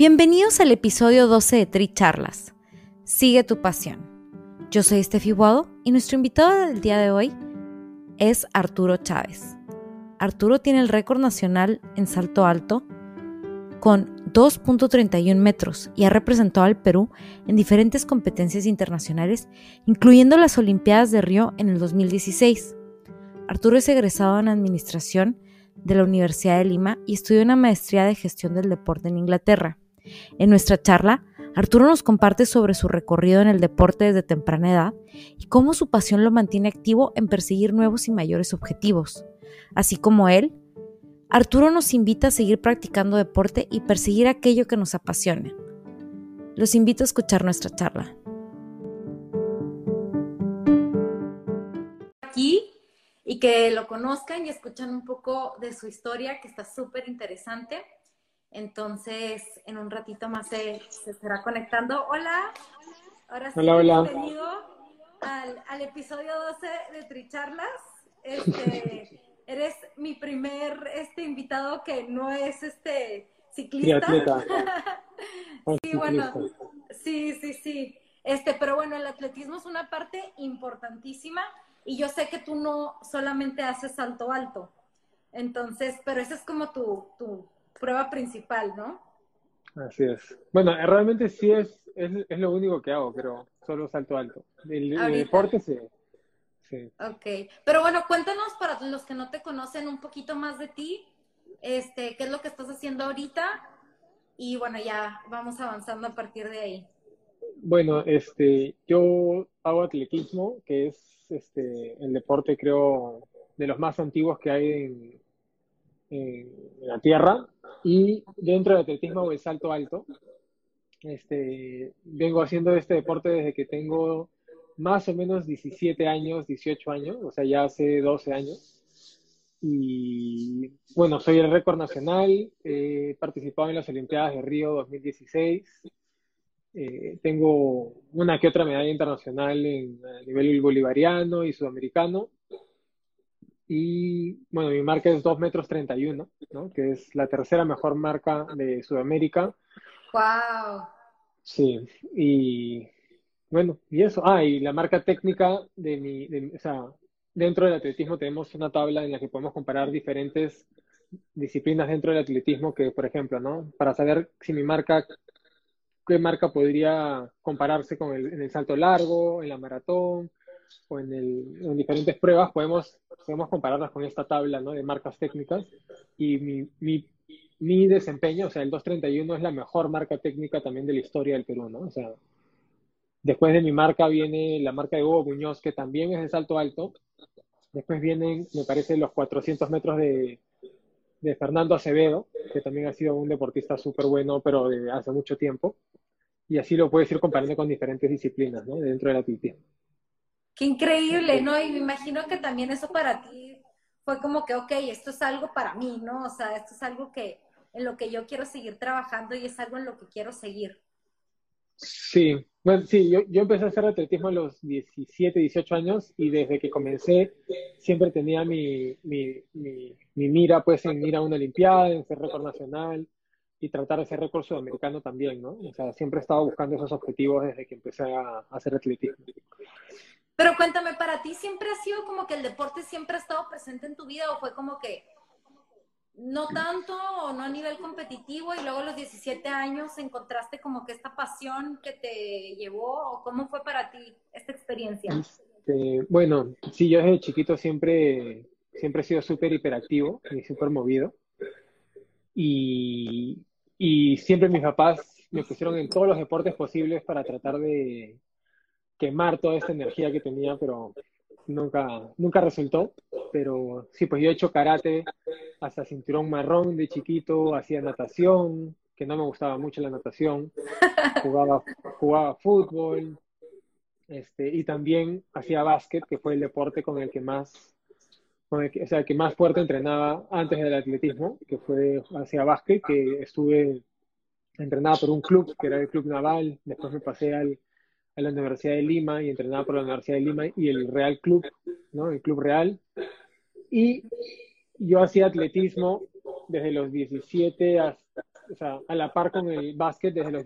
Bienvenidos al episodio 12 de Tri Charlas. Sigue tu pasión. Yo soy Steffi Guado y nuestro invitado del día de hoy es Arturo Chávez. Arturo tiene el récord nacional en salto alto con 2.31 metros y ha representado al Perú en diferentes competencias internacionales, incluyendo las Olimpiadas de Río en el 2016. Arturo es egresado en Administración de la Universidad de Lima y estudió una maestría de gestión del deporte en Inglaterra. En nuestra charla, Arturo nos comparte sobre su recorrido en el deporte desde temprana edad y cómo su pasión lo mantiene activo en perseguir nuevos y mayores objetivos. Así como él, Arturo nos invita a seguir practicando deporte y perseguir aquello que nos apasione. Los invito a escuchar nuestra charla. Aquí y que lo conozcan y escuchan un poco de su historia que está súper interesante. Entonces, en un ratito más se, estará conectando. Hola, ahora sí, bienvenido al, al, episodio 12 de Tricharlas. Este, eres mi primer este, invitado que no es este ciclista. sí, bueno, sí, sí, sí. Este, pero bueno, el atletismo es una parte importantísima y yo sé que tú no solamente haces salto alto. Entonces, pero ese es como tu, tu prueba principal, ¿no? Así es. Bueno, realmente sí es, es, es lo único que hago, pero solo salto alto. El, deporte sí. sí. Ok, pero bueno, cuéntanos para los que no te conocen un poquito más de ti, este, qué es lo que estás haciendo ahorita y bueno, ya vamos avanzando a partir de ahí. Bueno, este, yo hago atletismo, que es este, el deporte creo de los más antiguos que hay en, en la tierra y dentro del atletismo el salto alto. Este, vengo haciendo este deporte desde que tengo más o menos 17 años, 18 años, o sea, ya hace 12 años. Y bueno, soy el récord nacional, he participado en las Olimpiadas de Río 2016, eh, tengo una que otra medalla internacional en, a nivel bolivariano y sudamericano. Y bueno, mi marca es 2 metros 31, ¿no? Que es la tercera mejor marca de Sudamérica. ¡Wow! Sí, y bueno, y eso. Ah, y la marca técnica de mi, de, o sea, dentro del atletismo tenemos una tabla en la que podemos comparar diferentes disciplinas dentro del atletismo que, por ejemplo, ¿no? Para saber si mi marca, qué marca podría compararse con el, en el salto largo, en la maratón, o en, el, en diferentes pruebas, podemos podemos compararlas con esta tabla ¿no? de marcas técnicas y mi, mi, mi, desempeño, o sea, el 231 es la mejor marca técnica también de la historia del Perú, ¿no? O sea, después de mi marca viene la marca de Hugo Muñoz, que también es de salto alto. Después vienen, me parece, los 400 metros de, de Fernando Acevedo, que también ha sido un deportista súper bueno, pero de hace mucho tiempo. Y así lo puedes ir comparando con diferentes disciplinas, ¿no? Dentro del atletismo. Qué increíble, ¿no? Y me imagino que también eso para ti fue como que, ok, esto es algo para mí, ¿no? O sea, esto es algo que en lo que yo quiero seguir trabajando y es algo en lo que quiero seguir. Sí, bueno, sí, yo, yo empecé a hacer atletismo a los 17, 18 años y desde que comencé siempre tenía mi, mi, mi, mira pues en ir a una olimpiada, en ser récord nacional y tratar de ser récord sudamericano también, ¿no? O sea, siempre he estado buscando esos objetivos desde que empecé a hacer atletismo. Pero cuéntame, ¿para ti siempre ha sido como que el deporte siempre ha estado presente en tu vida o fue como que no tanto o no a nivel competitivo y luego a los 17 años encontraste como que esta pasión que te llevó o cómo fue para ti esta experiencia? Este, bueno, sí, yo desde chiquito siempre, siempre he sido súper hiperactivo y súper movido y, y siempre mis papás me pusieron en todos los deportes posibles para tratar de quemar toda esta energía que tenía, pero nunca, nunca resultó. Pero sí, pues yo he hecho karate hasta cinturón marrón de chiquito, hacía natación, que no me gustaba mucho la natación, jugaba, jugaba fútbol, este, y también hacía básquet, que fue el deporte con el que más, con el que, o sea, que más fuerte entrenaba antes del atletismo, que fue hacía básquet, que estuve entrenaba por un club, que era el Club Naval, después me pasé al, a la Universidad de Lima y entrenaba por la Universidad de Lima y el Real Club, ¿no? El Club Real. Y yo hacía atletismo desde los 17 hasta, o sea, a la par con el básquet desde los,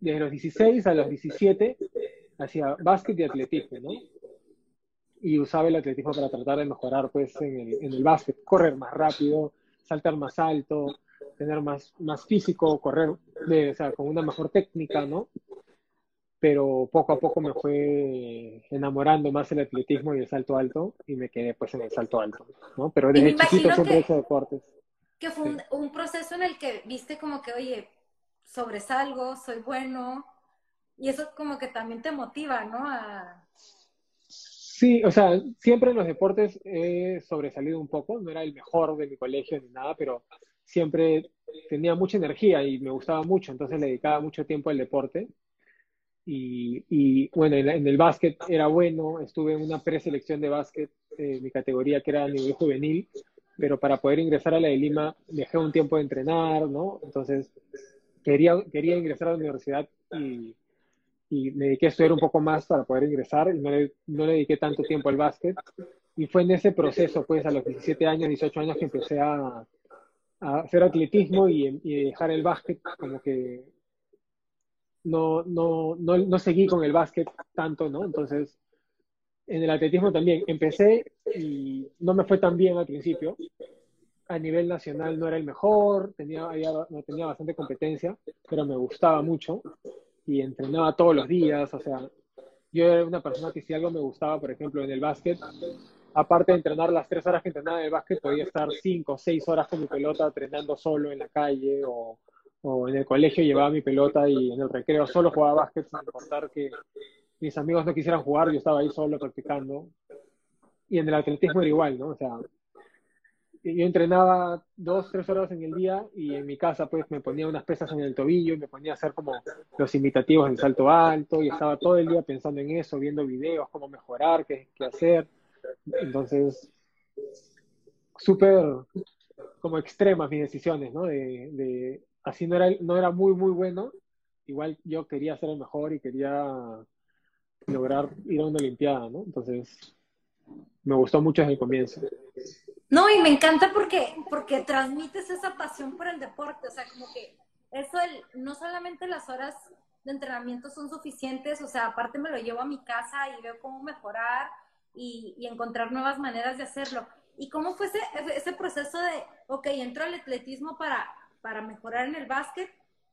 desde los 16 a los 17 hacía básquet y atletismo, ¿no? Y usaba el atletismo para tratar de mejorar pues en el, en el básquet, correr más rápido, saltar más alto, tener más, más físico, correr de, o sea, con una mejor técnica, ¿no? Pero poco a poco me fue enamorando más el atletismo y el salto alto y me quedé pues en el salto alto, ¿no? Pero desde chiquito siempre he hecho deportes. Que fue un, proceso en el que viste como que, oye, sobresalgo, soy bueno, y eso como que también te motiva, ¿no? A... Sí, o sea, siempre en los deportes he sobresalido un poco, no era el mejor de mi colegio ni nada, pero siempre tenía mucha energía y me gustaba mucho, entonces le dedicaba mucho tiempo al deporte. Y, bueno, en, el básquet era bueno, estuve en una preselección de básquet, eh, mi categoría que era a nivel juvenil, pero para poder ingresar a la de Lima dejé un tiempo de entrenar, ¿no? Entonces quería, quería ingresar a la universidad y, y me dediqué a estudiar un poco más para poder ingresar y no le, no le dediqué tanto tiempo al básquet. Y fue en ese proceso, pues a los 17 años, 18 años, que empecé a, a hacer atletismo y, dejar el básquet, como que no, no, no, no seguí con el básquet tanto, ¿no? Entonces, en el atletismo también empecé y no me fue tan bien al principio. A nivel nacional no era el mejor, tenía, no tenía bastante competencia, pero me gustaba mucho y entrenaba todos los días. O sea, yo era una persona que si algo me gustaba, por ejemplo, en el básquet, aparte de entrenar las tres horas que entrenaba en el básquet, podía estar cinco o seis horas con mi pelota entrenando solo en la calle o, en el colegio llevaba mi pelota y en el recreo solo jugaba básquet sin importar que mis amigos no quisieran jugar, yo estaba ahí solo practicando. Y en el atletismo era igual, ¿no? O sea, yo entrenaba dos, tres horas en el día y en mi casa pues me ponía unas pesas en el tobillo y me ponía a hacer como los imitativos del salto alto y estaba todo el día pensando en eso, viendo videos, cómo mejorar, qué, qué hacer. Entonces, súper como extremas mis decisiones, ¿no? De, así no era, no era muy, muy bueno. Igual yo quería ser el mejor y quería lograr ir a una Olimpiada, ¿no? Entonces, me gustó mucho desde el comienzo. No, y me encanta porque, porque transmites esa pasión por el deporte, o sea, como que eso, el, no solamente las horas de entrenamiento son suficientes, o sea, aparte me lo llevo a mi casa y veo cómo mejorar, y, encontrar nuevas maneras de hacerlo. ¿Y cómo fue ese, ese proceso de, ok, entro al atletismo para, para mejorar en el básquet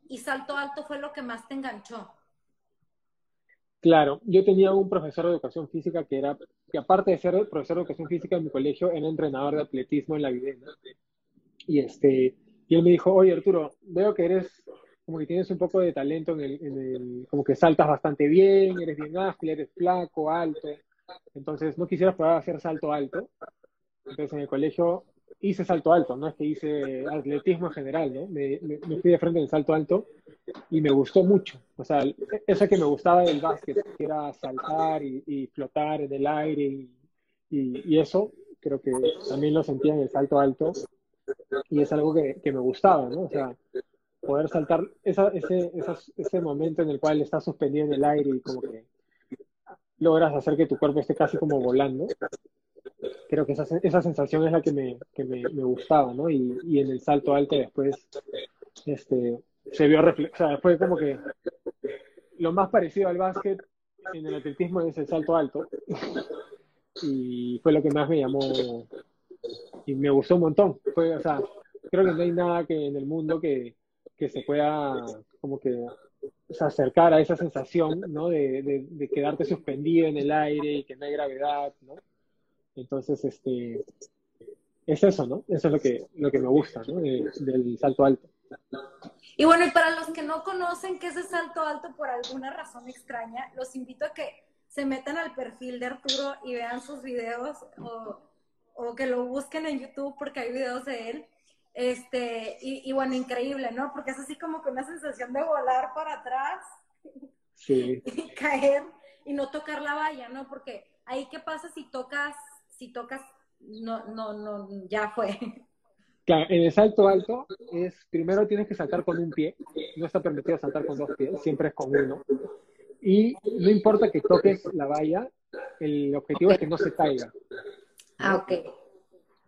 y salto alto fue lo que más te enganchó? Claro, yo tenía un profesor de educación física que era, que aparte de ser profesor de educación física en mi colegio, era entrenador de atletismo en la vida. Y este, y él me dijo, oye Arturo, veo que eres, como que tienes un poco de talento en el, en el como que saltas bastante bien, eres bien ágil, eres flaco, alto. Entonces no quisiera probar hacer salto alto. Entonces en el colegio hice salto alto, no es que hice atletismo en general, ¿no? Me, fui de frente en salto alto y me gustó mucho. O sea, eso que me gustaba del básquet, que era saltar y, flotar en el aire y, y, eso, creo que también lo sentía en el salto alto y es algo que, que me gustaba, ¿no? O sea, poder saltar esa, ese, ese momento en el cual estás suspendido en el aire y como que logras hacer que tu cuerpo esté casi como volando. Creo que esa, esa sensación es la que me, que me, me gustaba, ¿no? Y, y, en el salto alto después este, se vio o sea, fue como que lo más parecido al básquet en el atletismo es el salto alto. y fue lo que más me llamó y me gustó un montón. Fue, o sea, creo que no hay nada que en el mundo que, que se pueda como que o sea, acercar a esa sensación, ¿no? De, de, quedarte suspendido en el aire y que no hay gravedad, ¿no? Entonces, este, es eso, ¿no? Eso es lo que, lo que me gusta, ¿no? del salto alto. Y bueno, y para los que no conocen qué es el salto alto por alguna razón extraña, los invito a que se metan al perfil de Arturo y vean sus videos o, o que lo busquen en YouTube porque hay videos de él. Este, y, bueno, increíble, ¿no? Porque es así como que una sensación de volar para atrás sí. y caer y no tocar la valla, ¿no? Porque ahí qué pasa si tocas, si tocas, no, no, no, ya fue. Claro, en el salto alto es, primero tienes que saltar con un pie, no está permitido saltar con dos pies, siempre es con uno. Y no importa que toques la valla, el objetivo es que no se caiga. Ah, ok.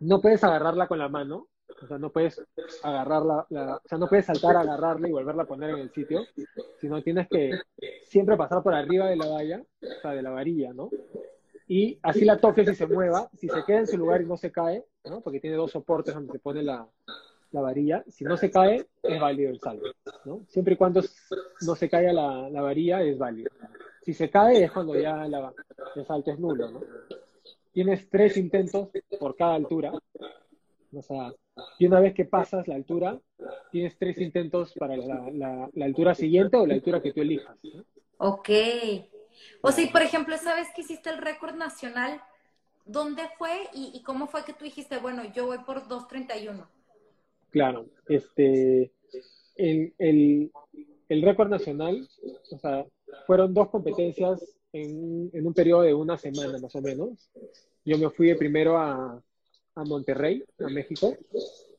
No puedes agarrarla con la mano, o sea, no puedes agarrarla, o sea, no puedes saltar, agarrarla y volverla a poner en el sitio, sino tienes que siempre pasar por arriba de la valla, o sea, de la varilla, ¿no? Y así la toques y se mueva, si se queda en su lugar y no se cae, ¿no? Porque tiene dos soportes donde se pone la, la varilla, si no se cae, es válido el salto, ¿no? Siempre y cuando no se caiga la, la varilla, es válido. Si se cae, es cuando ya la, el salto es nulo, ¿no? Tienes tres intentos por cada altura, o sea, y una vez que pasas la altura, tienes tres intentos para la, altura siguiente o la altura que tú elijas. Ok. O sea, por ejemplo, ¿sabes que hiciste el récord nacional? ¿Dónde fue y, cómo fue que tú dijiste, bueno, yo voy por 2.31? Claro, este, el, el, el récord nacional, o sea, fueron dos competencias en, en un periodo de una semana más o menos. Yo me fui primero a, a Monterrey, a México.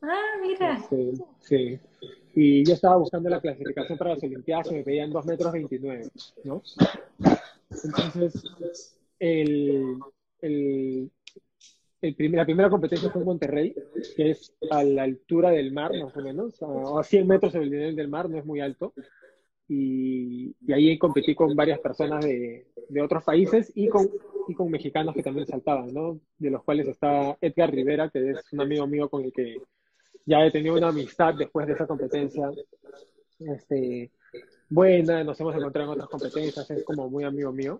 Ah, mira. Este, sí. Y yo estaba buscando la clasificación para las Olimpiadas y me pedían 2 metros 29, ¿no? Entonces, el, el, el la primera competencia fue en Monterrey, que es a la altura del mar, más o menos, a, a 100 metros sobre el nivel del mar, no es muy alto y, ahí competí con varias personas de, de, otros países y con, y con mexicanos que también saltaban, ¿no? De los cuales está Edgar Rivera, que es un amigo mío con el que ya he tenido una amistad después de esa competencia. Este, buena, nos hemos encontrado en otras competencias, es como muy amigo mío.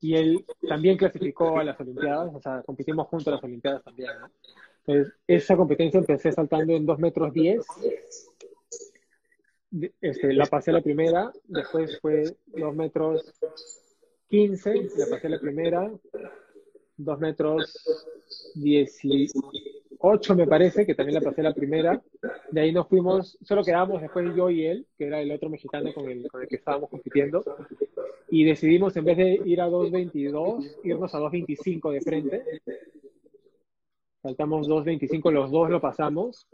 Y él también clasificó a las Olimpiadas, o sea, competimos juntos a las Olimpiadas también, ¿no? Entonces, esa competencia empecé saltando en 2 metros 10 este, la pasé la primera, después fue 2 metros 15, la pasé la primera, 2 metros 18 me parece, que también la pasé la primera, de ahí nos fuimos, solo quedamos después yo y él, que era el otro mexicano con el, con el que estábamos compitiendo, y decidimos en vez de ir a 2.22, irnos a 2.25 de frente, saltamos 2.25, los dos lo pasamos,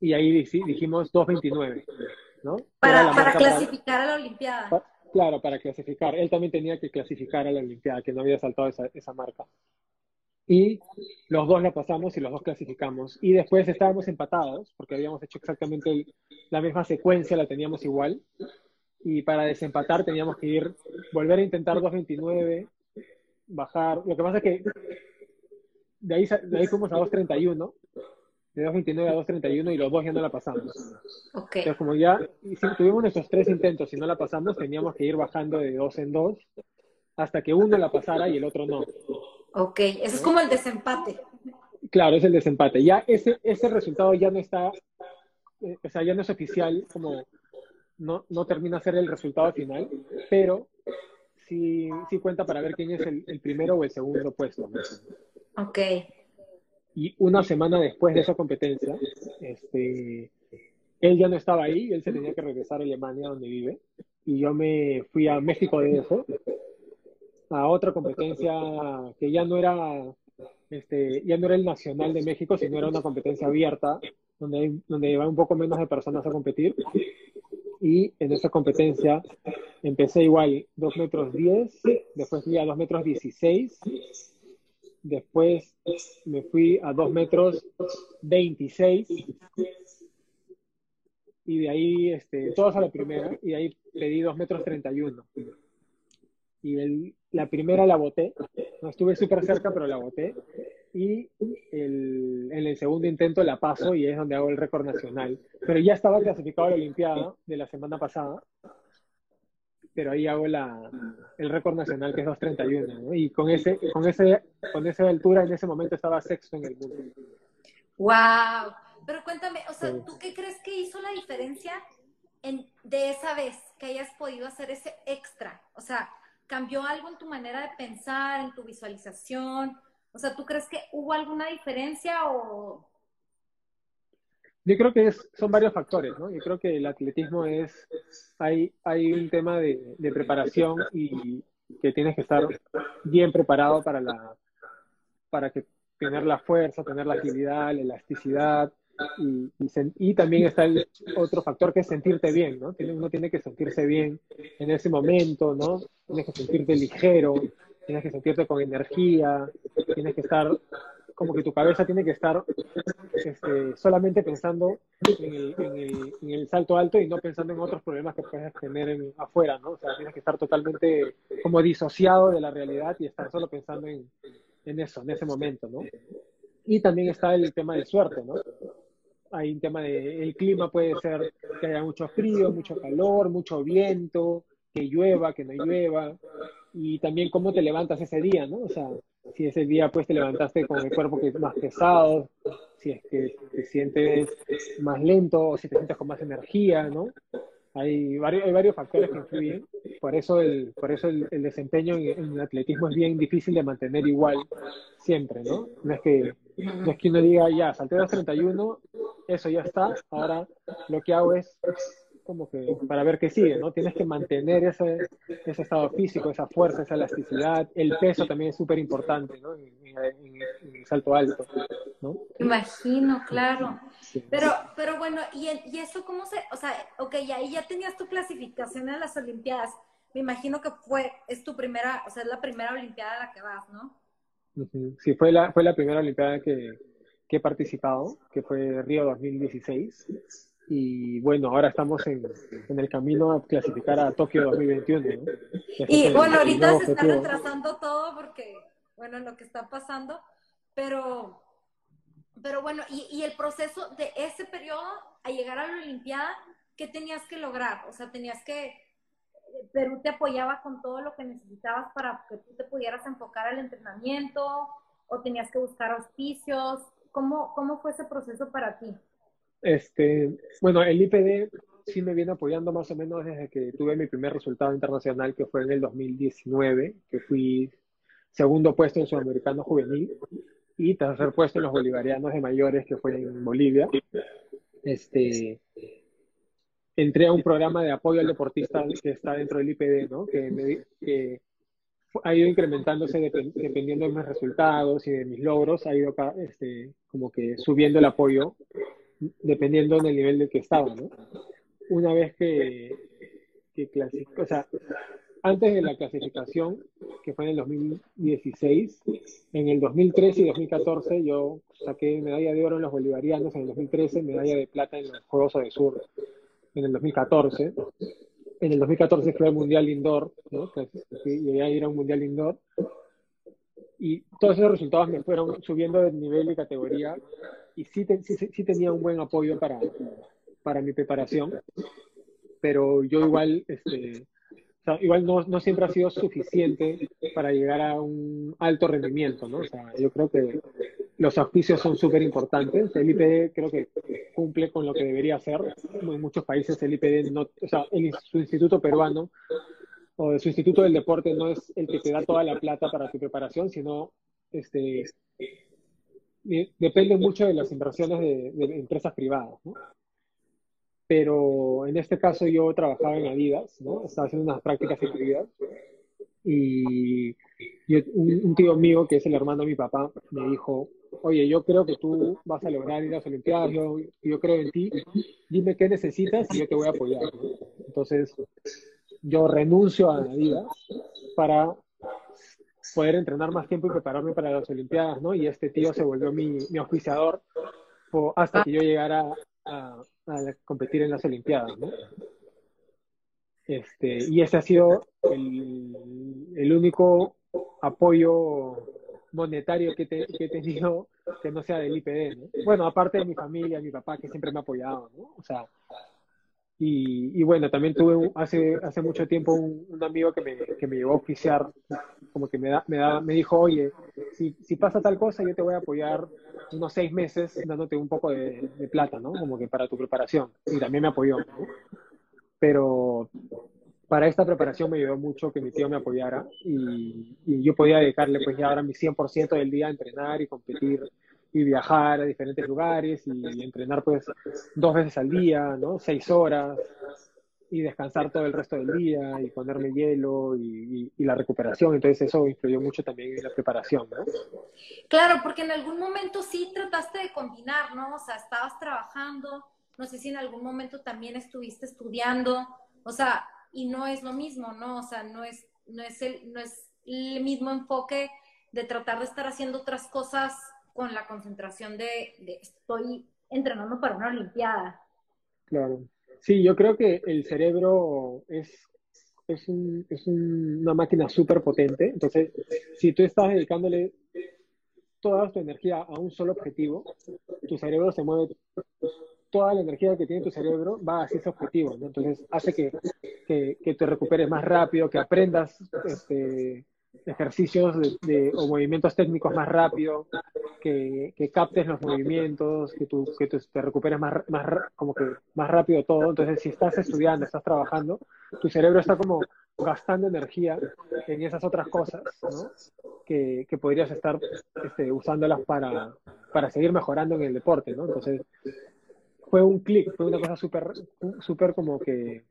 y ahí dijimos 2.29. Para, clasificar a la Olimpiada. claro, para clasificar. Él también tenía que clasificar a la Olimpiada, que no había saltado esa, esa marca. Y los dos la pasamos y los dos clasificamos. Y después estábamos empatados, porque habíamos hecho exactamente la misma secuencia, la teníamos igual. Y para desempatar teníamos que ir, volver a intentar 2.29, bajar. Lo que pasa es que de ahí, de ahí fuimos a 2.31 de 2.29 a 2.31 y los dos ya no la pasamos. Okay. Entonces, como ya tuvimos nuestros tres intentos y no la pasamos, teníamos que ir bajando de dos en dos hasta que uno la pasara y el otro no. Ok, ese es como el desempate. Claro, es el desempate. Ya ese, ese resultado ya no está, eh, o sea, ya no es oficial, como no, no termina a ser el resultado final, pero sí, sí cuenta para ver quién es el, el primero o el segundo puesto. Ok. Y una semana después de esa competencia, este, él ya no estaba ahí, él se tenía que regresar a Alemania, donde vive, y yo me fui a México de eso, a otra competencia que ya no era, este, ya no era el nacional de México, sino era una competencia abierta, donde, donde iban un poco menos de personas a competir. Y en esa competencia empecé igual 2 metros 10, después fui a 2 metros 16 después me fui a 2 metros 26 y de ahí, este, todos a la primera, y de ahí pedí 2 metros 31. y la primera la boté, no estuve súper cerca, pero la boté, y el, en el segundo intento la paso y es donde hago el récord nacional. Pero ya estaba clasificado a la Olimpiada de la semana pasada, pero ahí hago la, el récord nacional que es 2.31, ¿no? y con, ese, con, ese, con esa altura en ese momento estaba sexto en el mundo. ¡Wow! Pero cuéntame, o sea, ¿tú qué crees que hizo la diferencia en, de esa vez que hayas podido hacer ese extra? O sea, ¿cambió algo en tu manera de pensar, en tu visualización? O sea, ¿tú crees que hubo alguna diferencia o...? Yo creo que son varios factores, ¿no? Yo creo que el atletismo es, hay, hay un tema de, preparación y que tienes que estar bien preparado para la, para que tener la fuerza, tener la agilidad, la elasticidad, y, también está el otro factor que es sentirte bien, ¿no? Uno tiene que sentirse bien en ese momento, ¿no? Tienes que sentirte ligero, tienes que sentirte con energía, tienes que estar, como que tu cabeza tiene que estar este, solamente pensando en el, salto alto y no pensando en otros problemas que puedes tener en, afuera, ¿no? O sea, tienes que estar totalmente como disociado de la realidad y estar solo pensando en, en eso, en ese momento, ¿no? Y también está el tema de suerte, ¿no? Hay un tema de, el clima puede ser que haya mucho frío, mucho calor, mucho viento, que llueva, que no llueva, y también cómo te levantas ese día, ¿no? O sea, si ese día pues te levantaste con el cuerpo que es más pesado, si es que te sientes más lento o si te sientes con más energía, ¿no? Hay varios, hay varios factores que influyen, por eso el, por eso el, desempeño en, en, el atletismo es bien difícil de mantener igual siempre, ¿no? No es que, no es que uno diga, ya, salté a los 31, eso ya está, ahora lo que hago es como que para ver qué sigue, ¿no? Tienes que mantener ese, ese estado físico, esa fuerza, esa elasticidad, el peso también es súper importante, ¿no? En, el salto alto, ¿no? Imagino, claro. Pero, pero bueno, ¿y, ¿y eso cómo se, o sea, ok, ahí ya tenías tu clasificación en las Olimpiadas, me imagino que fue, es tu primera, o sea, es la primera Olimpiada a la que vas, ¿no? Sí, fue la, fue la primera Olimpiada que, que he participado, que fue Río 2016. Y bueno, ahora estamos en, en el camino a clasificar a Tokio 2021. Y bueno, ahorita se está retrasando todo porque, bueno, lo que está pasando, pero, pero bueno, y, y el proceso de ese periodo a llegar a la Olimpiada, ¿qué tenías que lograr? O sea, tenías que, Perú te apoyaba con todo lo que necesitabas para que tú te pudieras enfocar al entrenamiento, o tenías que buscar auspicios, ¿Cómo, cómo fue ese proceso para ti? Este, bueno, el IPD sí me viene apoyando más o menos desde que tuve mi primer resultado internacional, que fue en el 2019, que fui segundo puesto en Sudamericano Juvenil y tercer puesto en los bolivarianos de mayores, que fue en Bolivia. Este, entré a un programa de apoyo al deportista que está dentro del IPD, ¿no? que, ha ido incrementándose dependiendo de mis resultados y de mis logros, ha ido este, como que subiendo el apoyo dependiendo del nivel de que estaba, ¿no? Una vez que, que o sea, antes de la clasificación, que fue en el 2016, en el 2013 y 2014 yo saqué medalla de oro en los bolivarianos, en el 2013 medalla de plata en los Juegos de Sur, en el 2014 en el 2014 fue el Mundial Indoor, ¿no? llegué a ir a un Mundial Indoor. Y todos esos resultados me fueron subiendo de nivel y categoría. Y sí, sí, sí, tenía un buen apoyo para, para mi preparación. Pero yo igual, este, igual no, no, siempre ha sido suficiente para llegar a un alto rendimiento, ¿no? O sea, yo creo que los auspicios son súper importantes. El IPD creo que cumple con lo que debería hacer. En muchos países el IPD no, o sea, su instituto peruano o su instituto del deporte no es el que te da toda la plata para tu preparación, sino este depende mucho de las inversiones de, empresas privadas, ¿no? Pero en este caso yo trabajaba en Adidas, ¿no? Estaba haciendo unas prácticas en Adidas y, un, tío mío, que es el hermano de mi papá, me dijo, oye, yo creo que tú vas a lograr ir a las Olimpiadas, yo, yo creo en ti, dime qué necesitas y yo te voy a apoyar. Entonces, yo renuncio a la vida para poder entrenar más tiempo y prepararme para las Olimpiadas, ¿no? Y este tío se volvió mi, mi auspiciador hasta que yo llegara a, competir en las Olimpiadas, ¿no? Este, y ese ha sido el, el único apoyo monetario que, he tenido que no sea del IPD, ¿no? Bueno, aparte de mi familia, mi papá, que siempre me ha apoyado, ¿no? O sea, y, bueno, también tuve hace, hace mucho tiempo un, amigo que me, que me llevó a oficiar, como que me, da, me, da, me dijo, oye, si, si pasa tal cosa, yo te voy a apoyar unos seis meses dándote un poco de, plata, ¿no? Como que para tu preparación. Y también me apoyó, ¿no? Pero para esta preparación me ayudó mucho que mi tío me apoyara y, yo podía dedicarle pues ya ahora mi 100% del día a entrenar y competir y viajar a diferentes lugares y, entrenar pues dos veces al día, ¿no? Seis horas y descansar todo el resto del día y ponerme hielo y, y, la recuperación. Entonces eso influyó mucho también en la preparación, ¿no? Claro, porque en algún momento sí trataste de combinar, ¿no? O sea, estabas trabajando, no sé si en algún momento también estuviste estudiando, o sea, y no es lo mismo, ¿no? O sea, no es, no es, el, no es el mismo enfoque de tratar de estar haciendo otras cosas con la concentración de, estoy entrenando para una Olimpiada. Claro. Sí, yo creo que el cerebro es, es, es una máquina súper potente. Entonces, si tú estás dedicándole toda tu energía a un solo objetivo, tu cerebro se mueve toda la energía que tiene tu cerebro va hacia ese objetivo. Entonces hace que, que, te recuperes más rápido, que aprendas este, ejercicios de, o movimientos técnicos más rápido, que, que captes los movimientos, que, tú, que te recuperes más, más, como que más rápido todo. Entonces, si estás estudiando, estás trabajando, tu cerebro está como gastando energía en esas otras cosas, ¿no? Que, que podrías estar este, usándolas para, para seguir mejorando en el deporte. Entonces, fue un clic, fue una cosa súper, súper como que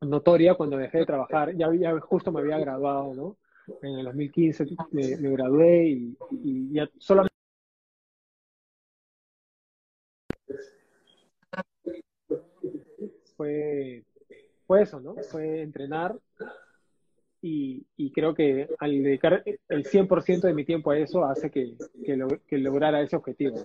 notoria cuando dejé de trabajar. Ya, ya justo me había graduado, ¿no? En el 2015 me, me gradué y, y, ya solamente... Fue, fue eso, ¿no? Fue entrenar y, y, creo que al dedicar el 100% de mi tiempo a eso hace que, que, lo, que lograra ese objetivo.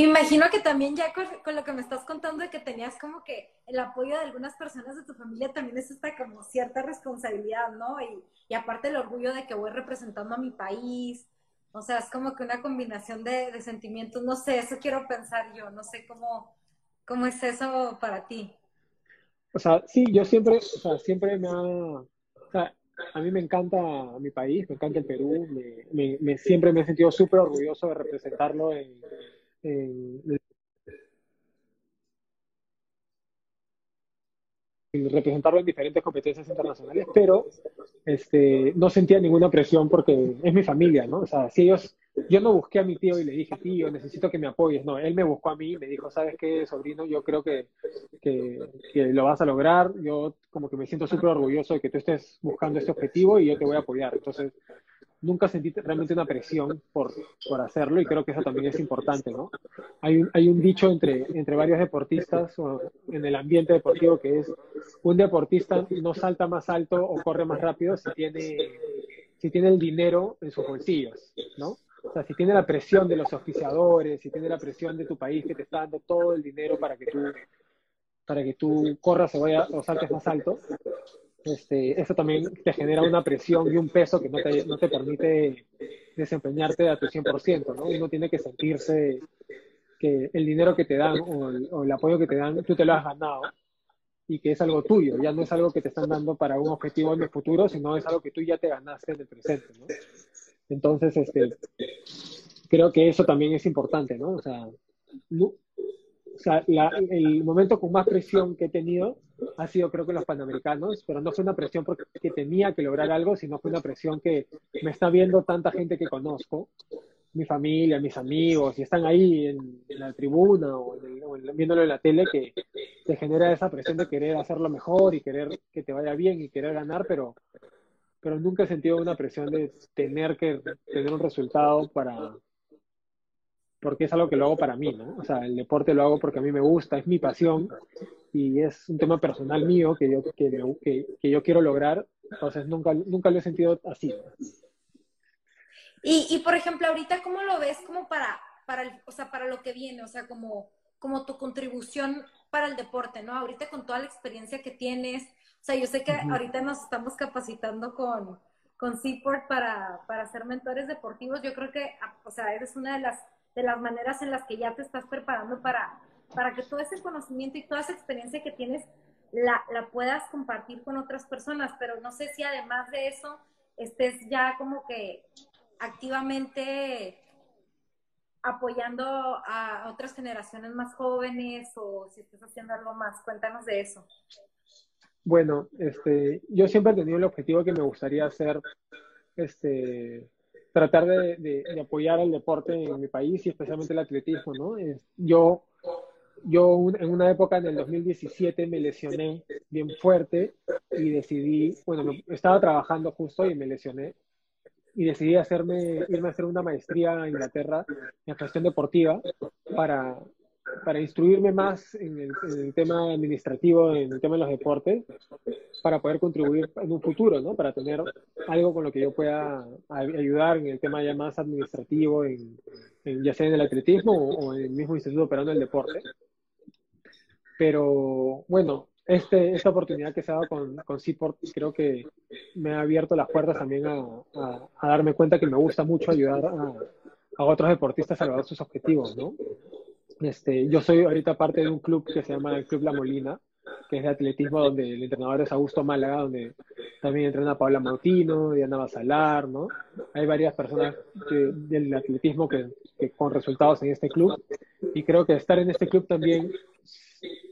Imagino que también ya con, lo que me estás contando de que tenías como que el apoyo de algunas personas de tu familia también es esta como cierta responsabilidad, ¿no? Y, y aparte el orgullo de que voy representando a mi país. O sea, es como que una combinación de, sentimientos. No sé, eso quiero pensar yo. No sé cómo, cómo es eso para ti. O sea, sí, yo siempre, o sea, siempre me ha, a mí me encanta mi país, me encanta el Perú, me, me siempre me he sentido súper orgulloso de representarlo en, representarlo en diferentes competencias internacionales, pero este, no sentía ninguna presión porque es mi familia, ¿no? O sea, si ellos, yo no busqué a mi tío y le dije, tío, necesito que me apoyes, no, él me buscó a mí y me dijo, ¿sabes qué, sobrino? Yo creo que, que, que lo vas a lograr, yo como que me siento súper orgulloso de que tú estés buscando este objetivo y yo te voy a apoyar. Entonces, nunca sentí realmente una presión por, por hacerlo y creo que eso también es importante, ¿no? Hay un, hay un dicho entre, entre varios deportistas o en el ambiente deportivo que es un deportista no salta más alto o corre más rápido si tiene, si tiene el dinero en sus bolsillos, ¿no? O sea, si tiene la presión de los oficiadores, si tiene la presión de tu país que te está dando todo el dinero para que tú, para que tú corras o, vaya, o saltes más alto, este, eso también te genera una presión y un peso que no te, no te permite desempeñarte a tu 100%, ¿no? Uno tiene que sentirse que el dinero que te dan o el, apoyo que te dan, tú te lo has ganado y que es algo tuyo, ya no es algo que te están dando para un objetivo en el futuro, sino es algo que tú ya te ganaste en el presente, ¿no? Entonces, este, creo que eso también es importante, ¿no? O sea, o sea, el momento con más presión que he tenido ha sido creo que los Panamericanos, pero no fue una presión porque tenía que lograr algo, sino fue una presión que me está viendo tanta gente que conozco, mi familia, mis amigos, y están ahí en, la tribuna o, viéndolo en la tele, que te genera esa presión de querer hacerlo mejor y querer que te vaya bien y querer ganar, pero, pero nunca he sentido una presión de tener que tener un resultado para, porque es algo que lo hago para mí, ¿no? O sea, el deporte lo hago porque a mí me gusta, es mi pasión y es un tema personal mío que yo, que, que, yo quiero lograr, entonces nunca, nunca lo he sentido así. Y, y, por ejemplo, ahorita, ¿cómo lo ves como para, para, o sea, para lo que viene? O sea, como, como tu contribución para el deporte, ¿no? Ahorita con toda la experiencia que tienes, o O sea, yo sé que ahorita nos estamos capacitando con, con Seaport para, para ser mentores deportivos. Yo creo que, ah, o sea, eres una de las, de las maneras en las que ya te estás preparando para, para que todo ese conocimiento y toda esa experiencia que tienes la, la puedas compartir con otras personas. Pero no sé si además de eso estés ya como que activamente apoyando a otras generaciones más jóvenes o si estás haciendo algo más. Cuéntanos de eso. Bueno, este, yo siempre he tenido el objetivo que me gustaría hacer, este, tratar de, apoyar el deporte en mi país y especialmente el atletismo, ¿no? Yo, yo en una época en el 2017 me lesioné bien fuerte y decidí, bueno, estaba trabajando justo y me lesioné y decidí hacerme, irme a hacer una maestría a Inglaterra en gestión deportiva para, para instruirme más en el, tema administrativo, en el tema de los deportes, para poder contribuir en un futuro, ¿no? Para tener algo con lo que yo pueda ayudar en el tema ya más administrativo, en, ya sea en el atletismo o, en el mismo instituto operando el deporte. Pero bueno, este, esta oportunidad que se ha dado con, con Seaport creo que me ha abierto las puertas también a, a, darme cuenta que me gusta mucho ayudar a, a, otros deportistas a lograr sus objetivos, ¿no? Este, yo soy ahorita parte de un club que se llama el Club La Molina, que es de atletismo, donde el entrenador es Augusto Málaga, donde también entrena Paula Mautino, Diana Basalar, ¿no? Hay varias personas del atletismo que, que, con resultados en este club. Y creo que estar en este club también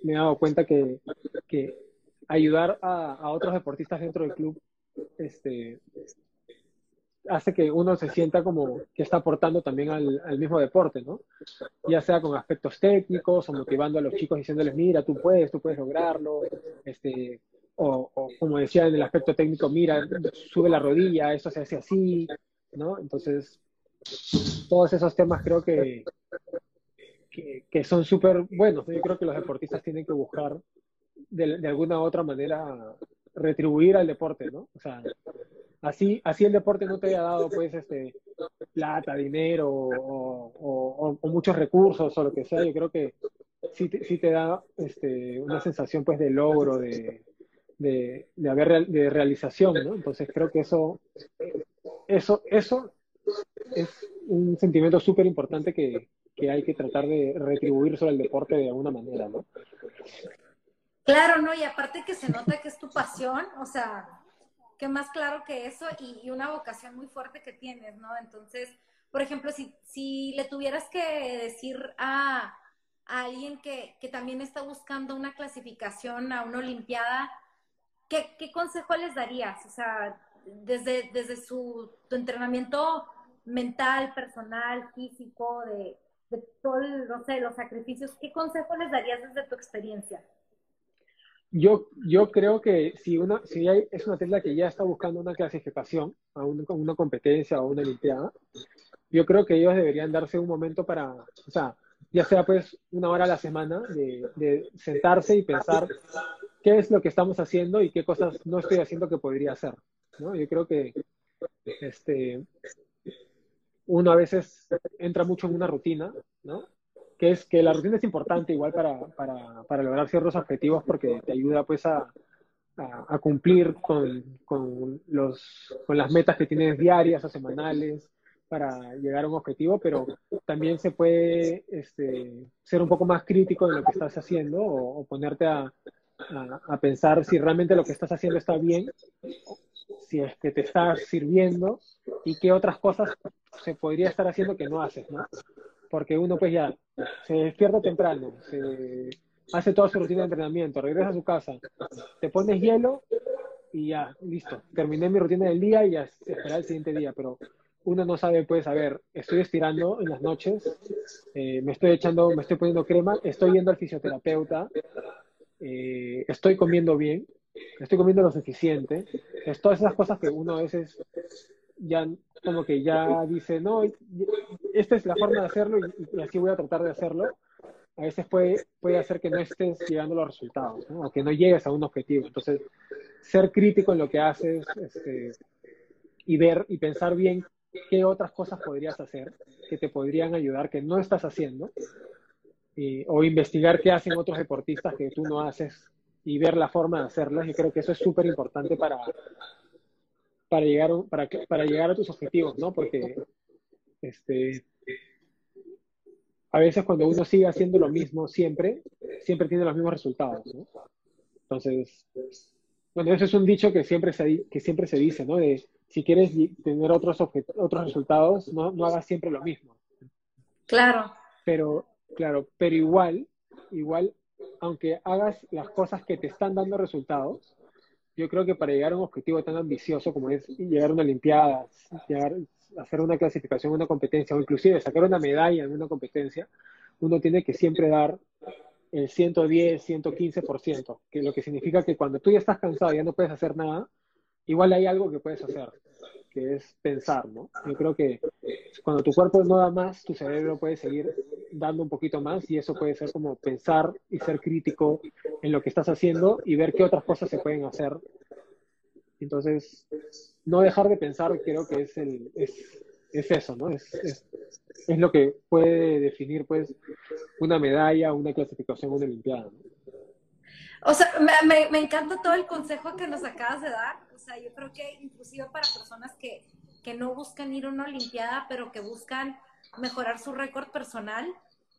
me he dado cuenta que, que ayudar a, a, otros deportistas dentro del club este, hace que uno se sienta como que está aportando también al, mismo deporte, ¿no? Ya sea con aspectos técnicos o motivando a los chicos diciéndoles, mira, tú puedes, tú puedes lograrlo, este, o, como decía en el aspecto técnico, mira, sube la rodilla, eso se hace así, ¿no? Entonces, todos esos temas creo que, que, que son súper buenos. Yo creo que los deportistas tienen que buscar de, de alguna u otra manera retribuir al deporte, ¿no? O sea, así, así el deporte no te haya dado, pues, este, plata, dinero o, muchos recursos o lo que sea, yo creo que sí te, sí te da este, una sensación, pues, de logro, de, de, de haber de realización, ¿no? Entonces creo que eso, eso, eso es un sentimiento súper importante que, que hay que tratar de retribuir sobre el deporte de alguna manera, ¿no? Claro, ¿no? Y aparte que se nota que es tu pasión, o sea, que más claro que eso y, una vocación muy fuerte que tienes, ¿no? Entonces, por ejemplo, si, si le tuvieras que decir a, alguien que, que, también está buscando una clasificación a una Olimpiada, ¿qué, qué consejo les darías? O sea, desde, desde su tu entrenamiento mental, personal, físico, de, de todos, no sé, los sacrificios, ¿qué consejo les darías desde tu experiencia? Yo, yo creo que si, una, si hay, es una atleta que ya está buscando una clasificación a una competencia o una limpiada, yo creo que ellos deberían darse un momento para, o sea, ya sea pues una hora a la semana de, de sentarse y pensar qué es lo que estamos haciendo y qué cosas no estoy haciendo que podría hacer. ¿no? Yo creo que este, uno a veces entra mucho en una rutina, ¿no? Que es que la rutina es importante igual para, para, para lograr ciertos objetivos porque te ayuda pues a, a, cumplir con, con, los, con las metas que tienes diarias o semanales para llegar a un objetivo, pero también se puede este, ser un poco más crítico en lo que estás haciendo o, ponerte a, a, pensar si realmente lo que estás haciendo está bien, si es que te está sirviendo y qué otras cosas se podría estar haciendo que no haces, ¿no? Porque uno pues ya se despierta temprano, se hace toda su rutina de entrenamiento, regresa a su casa, te pones hielo y ya, listo, terminé mi rutina del día y ya espera el siguiente día, pero uno no sabe, pues, a ver, estoy estirando en las noches, eh, me estoy echando, me estoy poniendo crema, estoy yendo al fisioterapeuta, eh, estoy comiendo bien, estoy comiendo lo suficiente, es todas esas cosas que uno a veces ya como que ya dice, no, esta es la forma de hacerlo y, así voy a tratar de hacerlo, a veces puede, puede hacer que no estés llegando a los resultados, ¿no? o que no llegues a un objetivo. Entonces, ser crítico en lo que haces este, y ver y pensar bien qué otras cosas podrías hacer que te podrían ayudar, que no estás haciendo, o investigar qué hacen otros deportistas que tú no haces y ver la forma de hacerlas. Yo creo que eso es súper importante para, para, llegar, para, para llegar a tus objetivos, ¿no? Porque este, a veces cuando uno sigue haciendo lo mismo siempre, siempre tiene los mismos resultados, ¿no? Entonces, bueno, eso es un dicho que siempre se, que siempre se dice, ¿no? De si quieres tener otros, otros resultados, no, no hagas siempre lo mismo. Claro. Pero, claro, pero igual, igual, aunque hagas las cosas que te están dando resultados, yo creo que para llegar a un objetivo tan ambicioso como es llegar a una Olimpiada, llegar, hacer una clasificación, una competencia, o inclusive sacar una medalla en una competencia, uno tiene que siempre dar el 110, 115%, que lo que significa que cuando tú ya estás cansado ya no puedes hacer nada, igual hay algo que puedes hacer, que es pensar, ¿no? Yo creo que cuando tu cuerpo no da más, tu cerebro puede seguir dando un poquito más y eso puede ser como pensar y ser crítico en lo que estás haciendo y ver qué otras cosas se pueden hacer. Entonces, no dejar de pensar creo que es, el, es, es eso, ¿no? Es, es, lo que puede definir, pues, una medalla, una clasificación, una olimpiada. O sea, me, me, encanta todo el consejo que nos acabas de dar. O sea, yo creo que inclusive para personas que, que no buscan ir a una Olimpiada, pero que buscan mejorar su récord personal,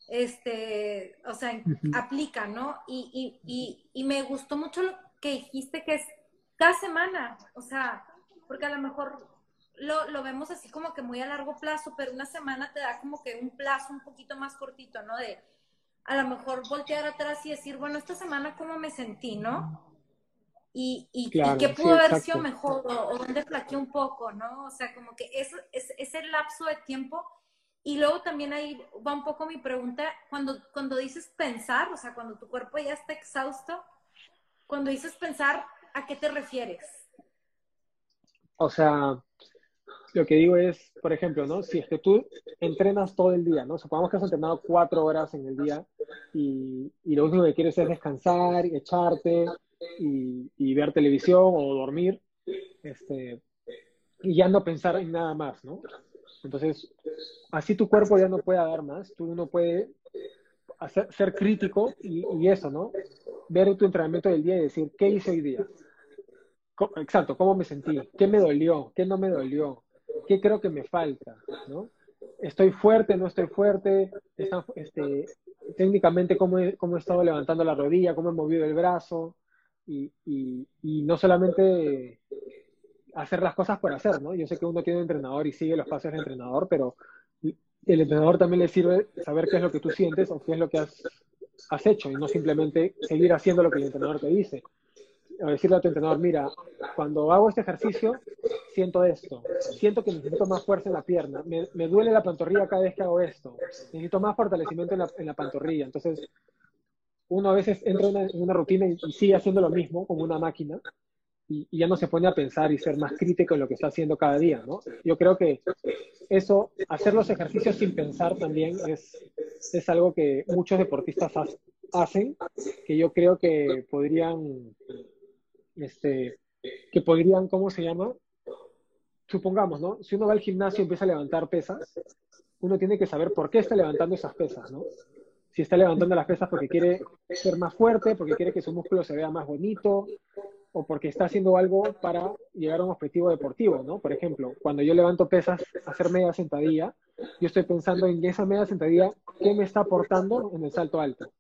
este, o sea, aplica, ¿no? Y, y, y, y, me gustó mucho lo que dijiste, que es cada semana, o sea, porque a lo mejor lo, lo, vemos así como que muy a largo plazo, pero una semana te da como que un plazo un poquito más cortito, ¿no? De, a lo mejor voltear atrás y decir, bueno, esta semana cómo me sentí, ¿no? Y, y, qué pudo haber sido mejor o, dónde flaqueé un poco, ¿no? O sea, como que es, es, ese lapso de tiempo. Y luego también ahí va un poco mi pregunta, cuando, cuando dices pensar, o sea, cuando tu cuerpo ya está exhausto, cuando dices pensar, ¿a qué te refieres? O sea, lo que digo es, por ejemplo, ¿no? Si es que tú entrenas todo el día, ¿no? Supongamos que has entrenado cuatro horas en el día y, y lo único que quieres es descansar, echarte y, ver televisión o dormir, este, y ya no pensar en nada más, ¿no? Entonces, así tu cuerpo ya no puede dar más, tú no puedes hacer, ser crítico y, eso, ¿no? Ver tu entrenamiento del día y decir, ¿qué hice hoy día? Exacto, ¿cómo me sentí? ¿Qué me dolió? ¿Qué no me dolió? ¿Qué creo que me falta? ¿no? ¿Estoy fuerte? ¿No estoy fuerte? este, técnicamente, ¿cómo ¿cómo he estado levantando la rodilla? ¿Cómo he movido el brazo? Y, y, no solamente hacer las cosas por hacer, ¿no? Yo sé que uno tiene entrenador y sigue los pasos del entrenador, pero el entrenador también le sirve saber qué es lo que tú sientes o qué es lo que has, has hecho y no simplemente seguir haciendo lo que el entrenador te dice o decirle a tu entrenador, mira, cuando hago este ejercicio, siento esto, siento que necesito más fuerza en la pierna, me, me duele la pantorrilla cada vez que hago esto, necesito más fortalecimiento en la, en la pantorrilla. Entonces, uno a veces entra en una, rutina y, sigue haciendo lo mismo como una máquina y, ya no se pone a pensar y ser más crítico en lo que está haciendo cada día, ¿no? Yo creo que eso, hacer los ejercicios sin pensar también es, es algo que muchos deportistas hacen, que yo creo que podrían este, que podrían, ¿cómo se llama? Supongamos, ¿no? Si uno va al gimnasio y empieza a levantar pesas, uno tiene que saber por qué está levantando esas pesas, ¿no? Si está levantando las pesas porque quiere ser más fuerte, porque quiere que su músculo se vea más bonito, o porque está haciendo algo para llegar a un objetivo deportivo, ¿no? Por ejemplo, cuando yo levanto pesas, hacer media sentadilla, yo estoy pensando en esa media sentadilla, ¿qué me está aportando en el salto alto?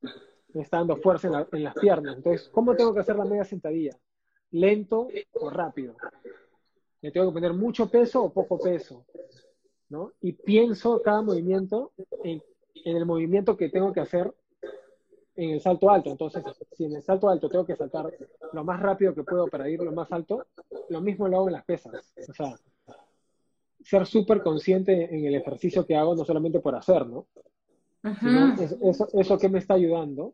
Me está dando fuerza en, las piernas. Entonces, ¿cómo tengo que hacer la media sentadilla? lento o rápido. Le tengo que poner mucho peso o poco peso, ¿no? Y pienso cada movimiento en, el movimiento que tengo que hacer en el salto alto. Entonces, si en el salto alto tengo que saltar lo más rápido que puedo para ir lo más alto, lo mismo lo hago en las pesas. O sea, ser súper consciente en el ejercicio que hago, no solamente por hacer, ¿no? eso, eso que me está ayudando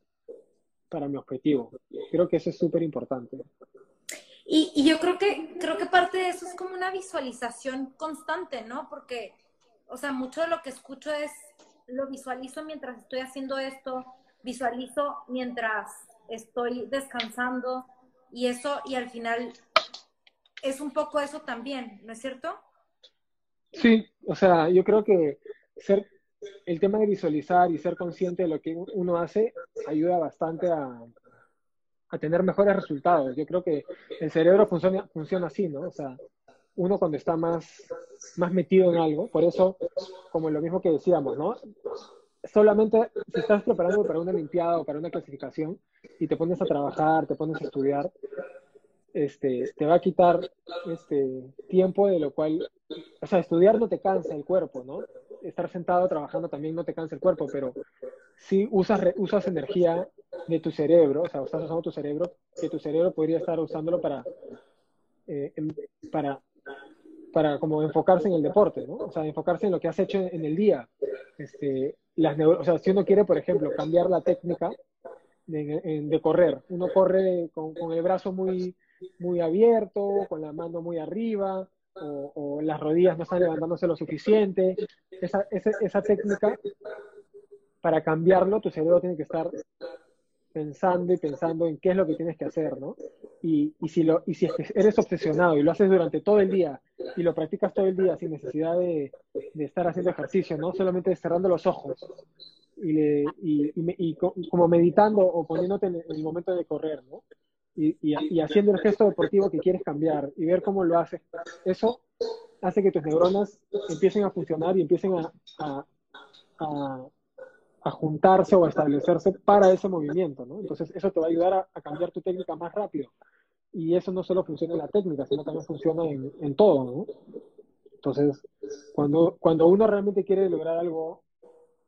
para mi objetivo. Creo que eso es súper importante. Y, y, yo creo que, creo que parte de eso es como una visualización constante, ¿no? Porque, o sea, mucho de lo que escucho es, lo visualizo mientras estoy haciendo esto, visualizo mientras estoy descansando y eso, y al final es un poco eso también, ¿no es cierto? Sí, o sea, yo creo que ser el tema de visualizar y ser consciente de lo que uno hace ayuda bastante a, a tener mejores resultados. Yo creo que el cerebro funciona, funciona así, ¿no? O sea, uno cuando está más, más metido en algo, por eso, como lo mismo que decíamos, ¿no? Solamente si estás preparando para una limpiada o para una clasificación y te pones a trabajar, te pones a estudiar, este, te va a quitar este tiempo de lo cual, o sea, estudiar no te cansa el cuerpo, ¿no? Estar sentado trabajando también no te cansa el cuerpo, pero si usas, usas energía de tu cerebro, o sea, estás usando tu cerebro, que tu cerebro podría estar usándolo para, eh, para para como enfocarse en el deporte, ¿no? O sea, enfocarse en lo que has hecho en, el día. Este, las o sea, si uno quiere, por ejemplo, cambiar la técnica de, correr, uno corre con, con, el brazo muy, muy abierto, con la mano muy arriba, o, o las rodillas no están levantándose lo suficiente. Esa, esa, esa técnica, para cambiarlo, tu cerebro tiene que estar pensando y pensando en qué es lo que tienes que hacer, ¿no? Y, y, si, lo, y si eres obsesionado y lo haces durante todo el día y lo practicas todo el día sin necesidad de, estar haciendo ejercicio, ¿no? Solamente cerrando los ojos y, y, y como meditando o poniéndote en el momento de correr, ¿no? Y, haciendo el gesto deportivo que quieres cambiar y ver cómo lo haces. Eso hace que tus neuronas empiecen a funcionar y empiecen a a juntarse o a establecerse para ese movimiento, ¿no? Entonces eso te va a ayudar a, cambiar tu técnica más rápido. Y eso no solo funciona en la técnica, sino también funciona en, en todo, ¿no? Entonces, cuando, cuando uno realmente quiere lograr algo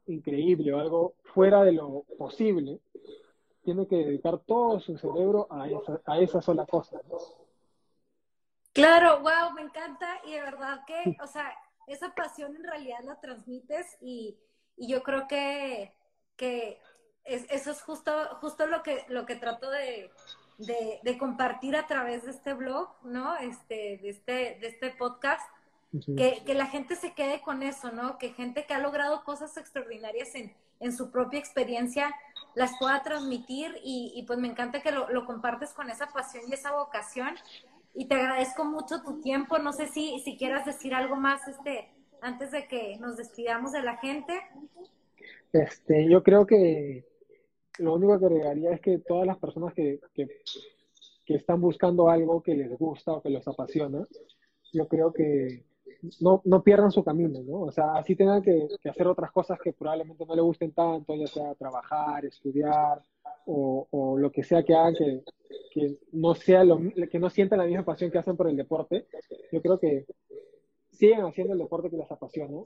increíble o algo fuera de lo posible, tiene que dedicar todo su cerebro a esa, a esa sola cosa. ¿no? Claro, wow, me encanta y de verdad que, o sea, esa pasión en realidad la transmites y, y yo creo que, que eso es justo, justo lo que, lo que trato de, de, compartir a través de este blog, ¿no? Este, de este, de este podcast. Que, que, la gente se quede con eso, ¿no? Que gente que ha logrado cosas extraordinarias en, en su propia experiencia las pueda transmitir y, y pues me encanta que lo, lo, compartes con esa pasión y esa vocación y te agradezco mucho tu tiempo. No sé si, si quieras decir algo más este, antes de que nos despidamos de la gente? Este, yo creo que lo único que agregaría es que todas las personas que, que, están buscando algo que les gusta o que les apasiona, yo creo que no, no pierdan su camino, ¿no? O sea, así tengan que, hacer otras cosas que probablemente no les gusten tanto, ya sea trabajar, estudiar o, o lo que sea que hagan que, que no sea lo, que no sientan la misma pasión que hacen por el deporte. Yo creo que sigan haciendo el deporte que les apasiona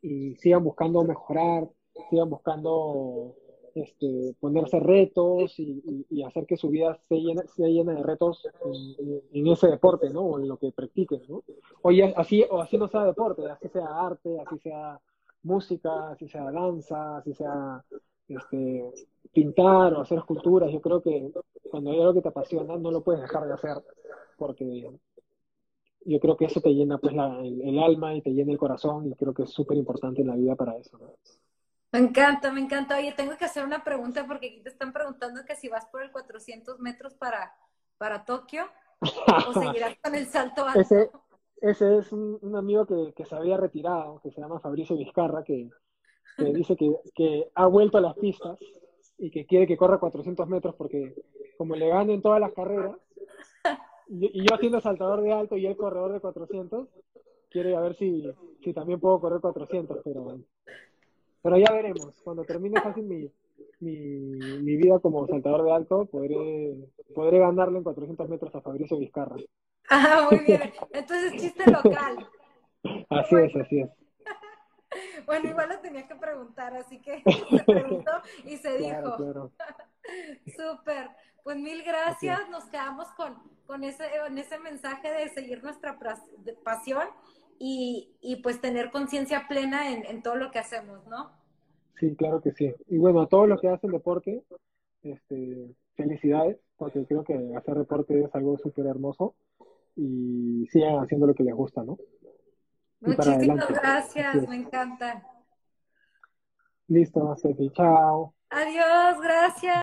y sigan buscando mejorar, sigan buscando este, ponerse retos y, hacer que su vida se llene, llena de retos en, ese deporte, ¿no? O en lo que practiquen, ¿no? O así, o así no sea deporte, así sea arte, así sea música, así sea danza, así sea este, pintar o hacer esculturas. Yo creo que cuando hay algo que te apasiona, no lo puedes dejar de hacer porque yo creo que eso te llena pues el, alma y te llena el corazón y creo que es súper importante en la vida para eso. Me encanta, me encanta. Oye, tengo que hacer una pregunta porque aquí te están preguntando que si vas por el 400 metros para, para Tokio o seguirás con el salto alto. Ese, ese es un, amigo que, que, se había retirado, que se llama Fabricio Vizcarra, que, que dice que, que ha vuelto a las pistas y que quiere que corra 400 metros porque como le ganen todas las carreras, y, yo haciendo saltador de alto y el corredor de 400, quiere a ver si, si también puedo correr 400, pero, pero ya veremos. Cuando termine fácil mi, mi, mi vida como saltador de alto, podré, podré ganarle en 400 metros a Fabricio Vizcarra. Ah, muy bien. Entonces, chiste local. Así es, así es. Bueno, igual lo tenía que preguntar, así que se preguntó y se dijo. Claro. Súper. Pues mil gracias. Nos quedamos con, con ese, en ese mensaje de seguir nuestra pasión y, y pues tener conciencia plena en, en, todo lo que hacemos, ¿no? Sí, claro que sí. Y bueno, a todos los que hacen deporte, este, felicidades, porque creo que hacer deporte es algo súper hermoso y sigan haciendo lo que les gusta, ¿no? Muchísimas gracias, me encanta. Listo, Sefi, chao. Adiós, gracias.